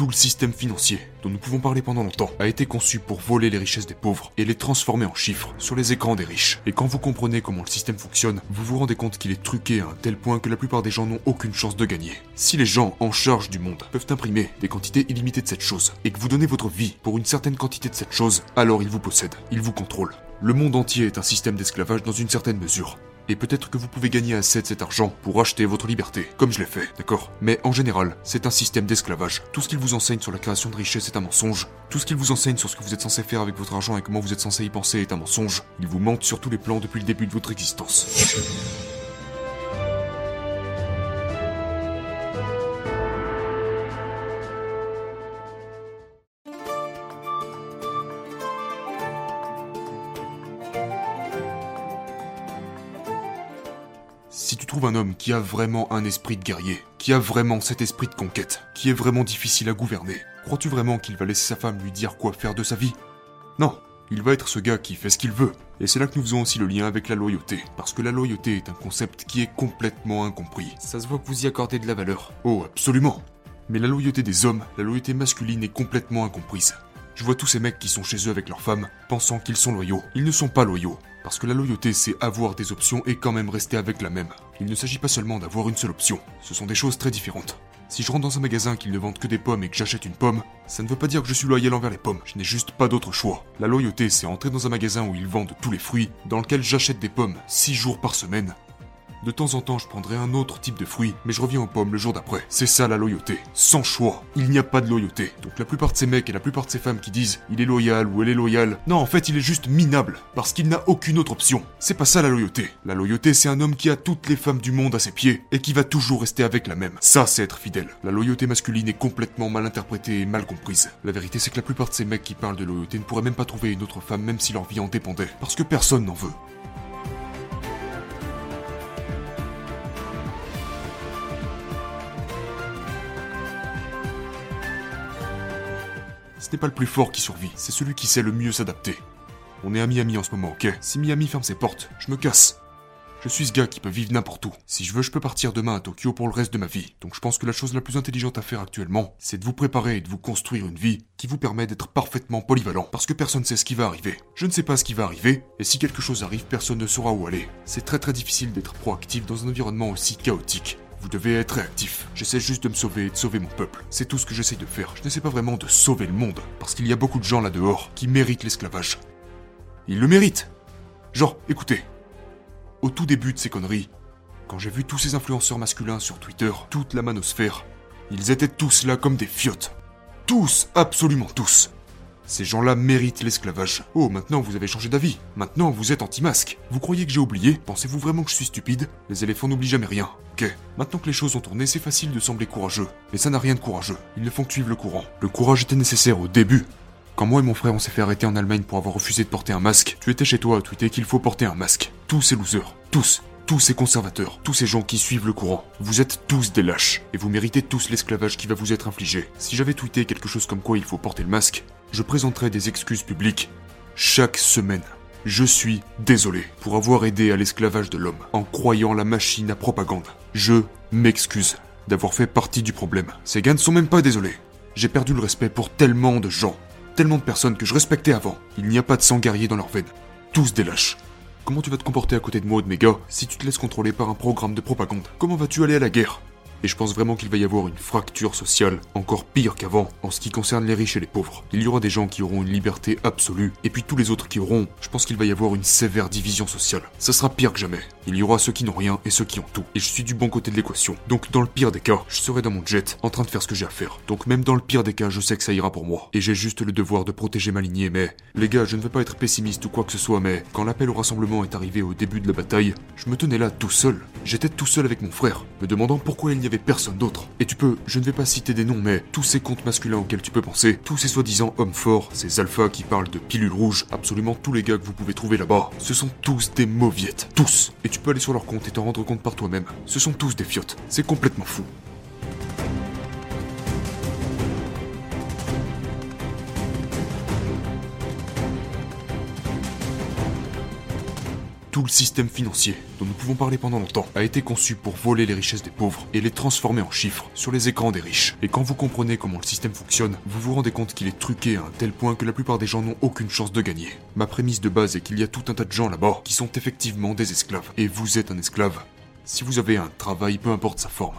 Tout le système financier, dont nous pouvons parler pendant longtemps, a été conçu pour voler les richesses des pauvres et les transformer en chiffres sur les écrans des riches. Et quand vous comprenez comment le système fonctionne, vous vous rendez compte qu'il est truqué à un tel point que la plupart des gens n'ont aucune chance de gagner. Si les gens en charge du monde peuvent imprimer des quantités illimitées de cette chose, et que vous donnez votre vie pour une certaine quantité de cette chose, alors ils vous possèdent, ils vous contrôlent. Le monde entier est un système d'esclavage dans une certaine mesure. Et peut-être que vous pouvez gagner assez de cet argent pour acheter votre liberté, comme je l'ai fait, d'accord? Mais en général, c'est un système d'esclavage. Tout ce qu'il vous enseigne sur la création de richesse est un mensonge. Tout ce qu'il vous enseigne sur ce que vous êtes censé faire avec votre argent et comment vous êtes censé y penser est un mensonge. Il vous mente sur tous les plans depuis le début de votre existence. Trouves un homme qui a vraiment un esprit de guerrier, qui a vraiment cet esprit de conquête, qui est vraiment difficile à gouverner, crois-tu vraiment qu'il va laisser sa femme lui dire quoi faire de sa vie? Non, il va être ce gars qui fait ce qu'il veut. Et c'est là que nous faisons aussi le lien avec la loyauté, parce que la loyauté est un concept qui est complètement incompris. Ça se voit que vous y accordez de la valeur. Oh, absolument Mais la loyauté des hommes, la loyauté masculine est complètement incomprise. Je vois tous ces mecs qui sont chez eux avec leurs femmes, pensant qu'ils sont loyaux. Ils ne sont pas loyaux. Parce que la loyauté, c'est avoir des options et quand même rester avec la même. Il ne s'agit pas seulement d'avoir une seule option. Ce sont des choses très différentes. Si je rentre dans un magasin qui ne vend que des pommes et que j'achète une pomme, ça ne veut pas dire que je suis loyal envers les pommes. Je n'ai juste pas d'autre choix. La loyauté, c'est entrer dans un magasin où ils vendent tous les fruits, dans lequel j'achète des pommes 6 jours par semaine, de temps en temps, je prendrai un autre type de fruit, mais je reviens aux pommes le jour d'après. C'est ça la loyauté. Sans choix. Il n'y a pas de loyauté. Donc la plupart de ces mecs et la plupart de ces femmes qui disent il est loyal ou elle est loyale, non, en fait, il est juste minable. Parce qu'il n'a aucune autre option. C'est pas ça la loyauté. La loyauté, c'est un homme qui a toutes les femmes du monde à ses pieds et qui va toujours rester avec la même. Ça, c'est être fidèle. La loyauté masculine est complètement mal interprétée et mal comprise. La vérité, c'est que la plupart de ces mecs qui parlent de loyauté ne pourraient même pas trouver une autre femme même si leur vie en dépendait. Parce que personne n'en veut. Ce n'est pas le plus fort qui survit, c'est celui qui sait le mieux s'adapter. On est à Miami en ce moment, ok? Si Miami ferme ses portes, je me casse. Je suis ce gars qui peut vivre n'importe où. Si je veux, je peux partir demain à Tokyo pour le reste de ma vie. Donc je pense que la chose la plus intelligente à faire actuellement, c'est de vous préparer et de vous construire une vie qui vous permet d'être parfaitement polyvalent. Parce que personne ne sait ce qui va arriver. Je ne sais pas ce qui va arriver, et si quelque chose arrive, personne ne saura où aller. C'est très très difficile d'être proactif dans un environnement aussi chaotique. Vous devez être réactif. J'essaie juste de me sauver et de sauver mon peuple. C'est tout ce que j'essaie de faire. Je n'essaie pas vraiment de sauver le monde. Parce qu'il y a beaucoup de gens là dehors qui méritent l'esclavage. Ils le méritent. Genre, écoutez. Au tout début de ces conneries, quand j'ai vu tous ces influenceurs masculins sur Twitter, toute la manosphère, ils étaient tous là comme des fiottes. Tous, absolument tous. Ces gens-là méritent l'esclavage. Oh, maintenant vous avez changé d'avis. Maintenant vous êtes anti-masque. Vous croyez que j'ai oublié? Pensez-vous vraiment que je suis stupide? Les éléphants n'oublient jamais rien. Ok. Maintenant que les choses ont tourné, c'est facile de sembler courageux. Mais ça n'a rien de courageux. Ils ne font que suivre le courant. Le courage était nécessaire au début. Quand moi et mon frère on s'est fait arrêter en Allemagne pour avoir refusé de porter un masque, tu étais chez toi à tweeter qu'il faut porter un masque. Tous ces losers. Tous tous ces conservateurs, tous ces gens qui suivent le courant, vous êtes tous des lâches, et vous méritez tous l'esclavage qui va vous être infligé. Si j'avais tweeté quelque chose comme quoi il faut porter le masque, je présenterais des excuses publiques chaque semaine. Je suis désolé pour avoir aidé à l'esclavage de l'homme en croyant la machine à propagande. Je m'excuse d'avoir fait partie du problème. Ces gars ne sont même pas désolés. J'ai perdu le respect pour tellement de gens, tellement de personnes que je respectais avant. Il n'y a pas de sang guerrier dans leurs veines. Tous des lâches. Comment tu vas te comporter à côté de moi, de mes gars, si tu te laisses contrôler par un programme de propagande? Comment vas-tu aller à la guerre? Et je pense vraiment qu'il va y avoir une fracture sociale encore pire qu'avant en ce qui concerne les riches et les pauvres. Il y aura des gens qui auront une liberté absolue, et puis tous les autres qui auront, je pense qu'il va y avoir une sévère division sociale. Ça sera pire que jamais. Il y aura ceux qui n'ont rien et ceux qui ont tout. Et je suis du bon côté de l'équation. Donc dans le pire des cas, je serai dans mon jet, en train de faire ce que j'ai à faire. Donc même dans le pire des cas, je sais que ça ira pour moi. Et j'ai juste le devoir de protéger ma lignée, mais... Les gars, je ne veux pas être pessimiste ou quoi que ce soit, mais... Quand l'appel au rassemblement est arrivé au début de la bataille, je me tenais là tout seul. J'étais tout seul avec mon frère, me demandant pourquoi il n'y avait personne d'autre. Et tu peux, je ne vais pas citer des noms, mais tous ces comptes masculins auxquels tu peux penser, tous ces soi-disant hommes forts, ces alphas qui parlent de pilules rouges, absolument tous les gars que vous pouvez trouver là-bas, ce sont tous des mauviettes. Tous. Et tu peux aller sur leur compte et t'en rendre compte par toi-même. Ce sont tous des fiottes. C'est complètement fou. Tout le système financier, dont nous pouvons parler pendant longtemps, a été conçu pour voler les richesses des pauvres et les transformer en chiffres sur les écrans des riches. Et quand vous comprenez comment le système fonctionne, vous vous rendez compte qu'il est truqué à un tel point que la plupart des gens n'ont aucune chance de gagner. Ma prémisse de base est qu'il y a tout un tas de gens là-bas qui sont effectivement des esclaves. Et vous êtes un esclave. Si vous avez un travail, peu importe sa forme.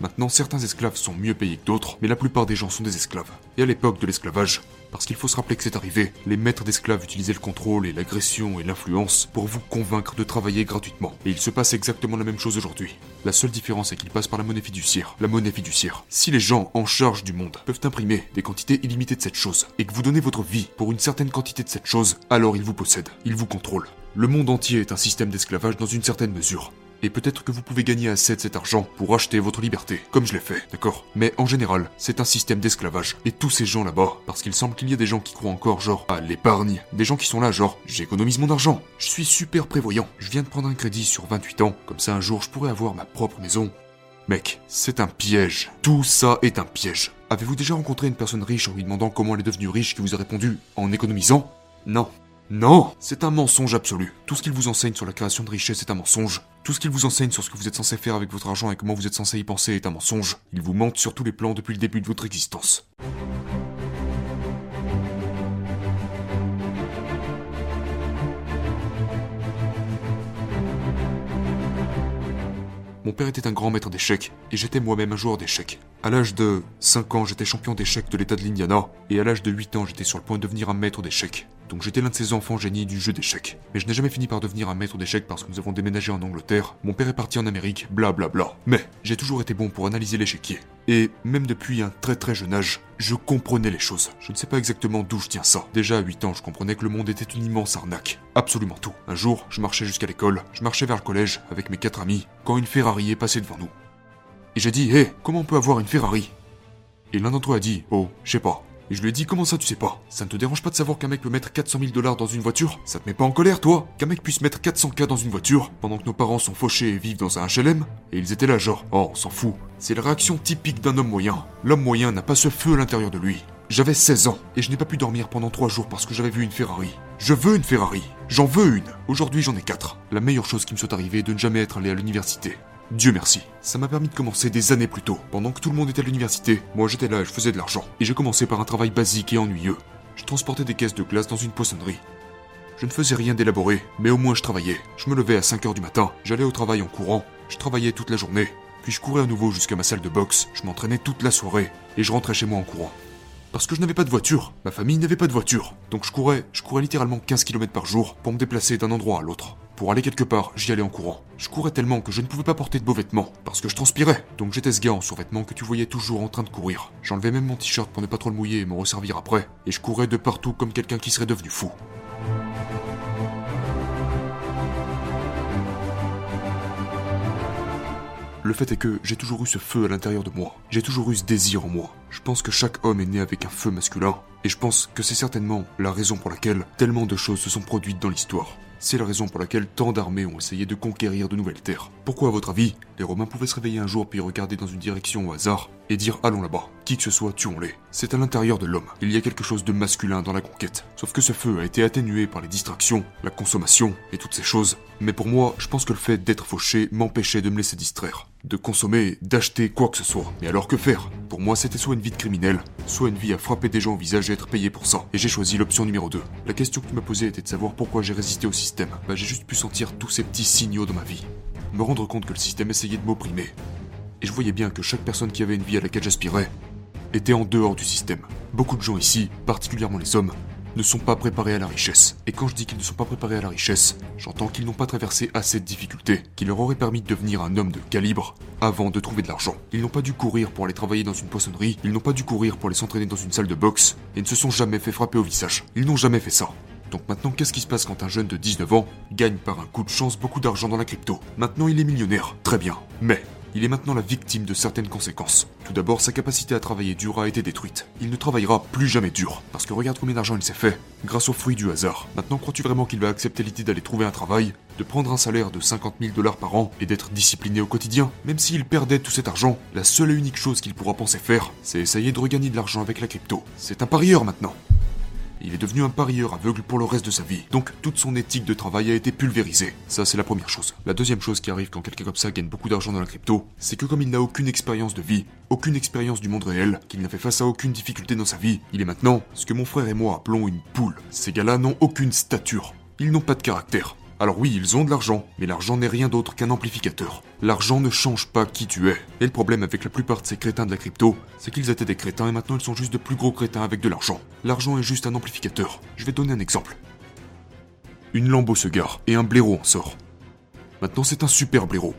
Maintenant, certains esclaves sont mieux payés que d'autres, mais la plupart des gens sont des esclaves. Et à l'époque de l'esclavage, parce qu'il faut se rappeler que c'est arrivé, les maîtres d'esclaves utilisaient le contrôle et l'agression et l'influence pour vous convaincre de travailler gratuitement. Et il se passe exactement la même chose aujourd'hui. La seule différence est qu'il passe par la monnaie fiduciaire. La monnaie fiduciaire. Si les gens en charge du monde peuvent imprimer des quantités illimitées de cette chose, et que vous donnez votre vie pour une certaine quantité de cette chose, alors ils vous possèdent, ils vous contrôlent. Le monde entier est un système d'esclavage dans une certaine mesure. Et peut-être que vous pouvez gagner assez de cet argent pour acheter votre liberté, comme je l'ai fait, d'accord? Mais en général, c'est un système d'esclavage. Et tous ces gens là-bas, parce qu'il semble qu'il y a des gens qui croient encore genre à l'épargne, des gens qui sont là genre j'économise mon argent, je suis super prévoyant, je viens de prendre un crédit sur 28 ans, comme ça un jour je pourrais avoir ma propre maison. Mec, c'est un piège. Tout ça est un piège. Avez-vous déjà rencontré une personne riche en lui demandant comment elle est devenue riche qui vous a répondu en économisant? Non. Non, c'est un mensonge absolu. Tout ce qu'il vous enseigne sur la création de richesse est un mensonge. Tout ce qu'il vous enseigne sur ce que vous êtes censé faire avec votre argent et comment vous êtes censé y penser est un mensonge. Il vous mente sur tous les plans depuis le début de votre existence. Mon père était un grand maître d'échecs, et j'étais moi-même un joueur d'échecs. À l'âge de 5 ans, j'étais champion d'échecs de l'état de l'Indiana, et à l'âge de 8 ans, j'étais sur le point de devenir un maître d'échecs. Donc j'étais l'un de ces enfants génies du jeu d'échecs. Mais je n'ai jamais fini par devenir un maître d'échecs parce que nous avons déménagé en Angleterre, mon père est parti en Amérique, bla bla bla. Mais j'ai toujours été bon pour analyser l'échiquier. Et même depuis un très très jeune âge, je comprenais les choses. Je ne sais pas exactement d'où je tiens ça. Déjà à 8 ans, je comprenais que le monde était une immense arnaque. Absolument tout. Un jour, je marchais jusqu'à l'école, je marchais vers le collège avec mes quatre amis, quand une Ferrari est passée devant nous. Et j'ai dit, hé, comment on peut avoir une Ferrari? Et l'un d'entre eux a dit, oh, je sais pas. Et je lui ai dit comment ça tu sais pas? Ça ne te dérange pas de savoir qu'un mec peut mettre 400 000 dollars dans une voiture? Ça te met pas en colère toi? Qu'un mec puisse mettre 400k dans une voiture pendant que nos parents sont fauchés et vivent dans un HLM Et ils étaient là genre, oh on s'en fout. C'est la réaction typique d'un homme moyen. L'homme moyen n'a pas ce feu à l'intérieur de lui. J'avais 16 ans et je n'ai pas pu dormir pendant 3 jours parce que j'avais vu une Ferrari. Je veux une Ferrari. J'en veux une. Aujourd'hui j'en ai 4. La meilleure chose qui me soit arrivée est de ne jamais être allé à l'université. Dieu merci. Ça m'a permis de commencer des années plus tôt. Pendant que tout le monde était à l'université, moi j'étais là et je faisais de l'argent. Et j'ai commencé par un travail basique et ennuyeux. Je transportais des caisses de glace dans une poissonnerie. Je ne faisais rien d'élaboré, mais au moins je travaillais. Je me levais à 5h du matin, j'allais au travail en courant, je travaillais toute la journée, puis je courais à nouveau jusqu'à ma salle de boxe, je m'entraînais toute la soirée, et je rentrais chez moi en courant. Parce que je n'avais pas de voiture, ma famille n'avait pas de voiture, donc je courais, je courais littéralement 15 km par jour pour me déplacer d'un endroit à l'autre. Pour aller quelque part, j'y allais en courant. Je courais tellement que je ne pouvais pas porter de beaux vêtements, parce que je transpirais. Donc j'étais ce gars en survêtement que tu voyais toujours en train de courir. J'enlevais même mon t-shirt pour ne pas trop le mouiller et me resservir après. Et je courais de partout comme quelqu'un qui serait devenu fou. Le fait est que j'ai toujours eu ce feu à l'intérieur de moi. J'ai toujours eu ce désir en moi. Je pense que chaque homme est né avec un feu masculin. Et je pense que c'est certainement la raison pour laquelle tellement de choses se sont produites dans l'histoire. C'est la raison pour laquelle tant d'armées ont essayé de conquérir de nouvelles terres. Pourquoi, à votre avis, les Romains pouvaient se réveiller un jour puis regarder dans une direction au hasard et dire allons là-bas, qui que ce soit, tuons-les C'est à l'intérieur de l'homme. Il y a quelque chose de masculin dans la conquête. Sauf que ce feu a été atténué par les distractions, la consommation et toutes ces choses. Mais pour moi, je pense que le fait d'être fauché m'empêchait de me laisser distraire. De consommer, d'acheter quoi que ce soit. Mais alors que faire? Pour moi, c'était soit une vie de criminel, soit une vie à frapper des gens au visage et être payé pour ça. Et j'ai choisi l'option numéro 2. La question que tu m'as posée était de savoir pourquoi j'ai résisté au système. Bah j'ai juste pu sentir tous ces petits signaux dans ma vie. Me rendre compte que le système essayait de m'opprimer. Et je voyais bien que chaque personne qui avait une vie à laquelle j'aspirais était en dehors du système. Beaucoup de gens ici, particulièrement les hommes, ne sont pas préparés à la richesse. Et quand je dis qu'ils ne sont pas préparés à la richesse, j'entends qu'ils n'ont pas traversé assez de difficultés qui leur auraient permis de devenir un homme de calibre avant de trouver de l'argent. Ils n'ont pas dû courir pour aller travailler dans une poissonnerie, ils n'ont pas dû courir pour aller s'entraîner dans une salle de boxe, et ne se sont jamais fait frapper au visage. Ils n'ont jamais fait ça. Donc maintenant, qu'est-ce qui se passe quand un jeune de 19 ans gagne par un coup de chance beaucoup d'argent dans la crypto? Maintenant, il est millionnaire. Très bien. Mais il est maintenant la victime de certaines conséquences. Tout d'abord, sa capacité à travailler dur a été détruite. Il ne travaillera plus jamais dur, parce que regarde combien d'argent il s'est fait, grâce aux fruits du hasard. Maintenant, crois-tu vraiment qu'il va accepter l'idée d'aller trouver un travail, de prendre un salaire de 50 000 dollars par an et d'être discipliné au quotidien? Même s'il perdait tout cet argent, la seule et unique chose qu'il pourra penser faire, c'est essayer de regagner de l'argent avec la crypto. C'est un parieur maintenant. Il est devenu un parieur aveugle pour le reste de sa vie. Donc toute son éthique de travail a été pulvérisée. Ça c'est la première chose. La deuxième chose qui arrive quand quelqu'un comme ça gagne beaucoup d'argent dans la crypto, c'est que comme il n'a aucune expérience de vie, aucune expérience du monde réel, qu'il n'a fait face à aucune difficulté dans sa vie, il est maintenant ce que mon frère et moi appelons une poule. Ces gars-là n'ont aucune stature. Ils n'ont pas de caractère. Alors oui, ils ont de l'argent, mais l'argent n'est rien d'autre qu'un amplificateur. L'argent ne change pas qui tu es. Et le problème avec la plupart de ces crétins de la crypto, c'est qu'ils étaient des crétins et maintenant ils sont juste de plus gros crétins avec de l'argent. L'argent est juste un amplificateur. Je vais donner un exemple. Une lambeau se gare et un blaireau en sort. Maintenant c'est un super blaireau.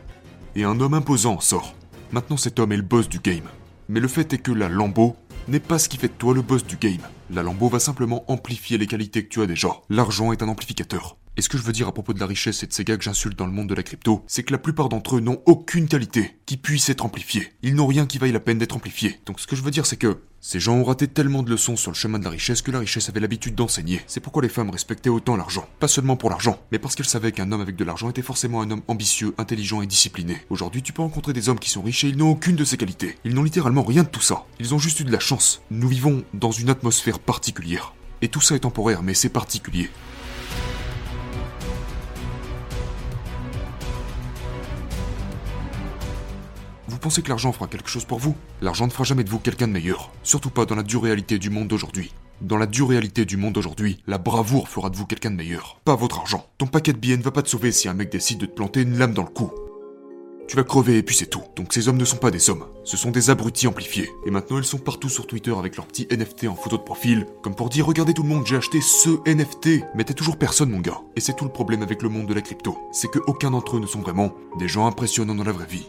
Et un homme imposant en sort. Maintenant cet homme est le boss du game. Mais le fait est que la lambeau n'est pas ce qui fait de toi le boss du game. La lambeau va simplement amplifier les qualités que tu as déjà. L'argent est un amplificateur. Et ce que je veux dire à propos de la richesse et de ces gars que j'insulte dans le monde de la crypto, c'est que la plupart d'entre eux n'ont aucune qualité qui puisse être amplifiée. Ils n'ont rien qui vaille la peine d'être amplifié. Donc ce que je veux dire, c'est que ces gens ont raté tellement de leçons sur le chemin de la richesse que la richesse avait l'habitude d'enseigner. C'est pourquoi les femmes respectaient autant l'argent. Pas seulement pour l'argent, mais parce qu'elles savaient qu'un homme avec de l'argent était forcément un homme ambitieux, intelligent et discipliné. Aujourd'hui, tu peux rencontrer des hommes qui sont riches et ils n'ont aucune de ces qualités. Ils n'ont littéralement rien de tout ça. Ils ont juste eu de la chance. Nous vivons dans une atmosphère particulière. Et tout ça est temporaire, mais c'est particulier. Pensez que l'argent fera quelque chose pour vous L'argent ne fera jamais de vous quelqu'un de meilleur. Surtout pas dans la dure réalité du monde d'aujourd'hui. Dans la dure réalité du monde d'aujourd'hui, la bravoure fera de vous quelqu'un de meilleur. Pas votre argent. Ton paquet de billets ne va pas te sauver si un mec décide de te planter une lame dans le cou. Tu vas crever et puis c'est tout. Donc ces hommes ne sont pas des hommes, ce sont des abrutis amplifiés. Et maintenant ils sont partout sur Twitter avec leur petit NFT en photo de profil, comme pour dire regardez tout le monde, j'ai acheté ce NFT. Mais t'es toujours personne mon gars. Et c'est tout le problème avec le monde de la crypto, c'est que aucun d'entre eux ne sont vraiment des gens impressionnants dans la vraie vie.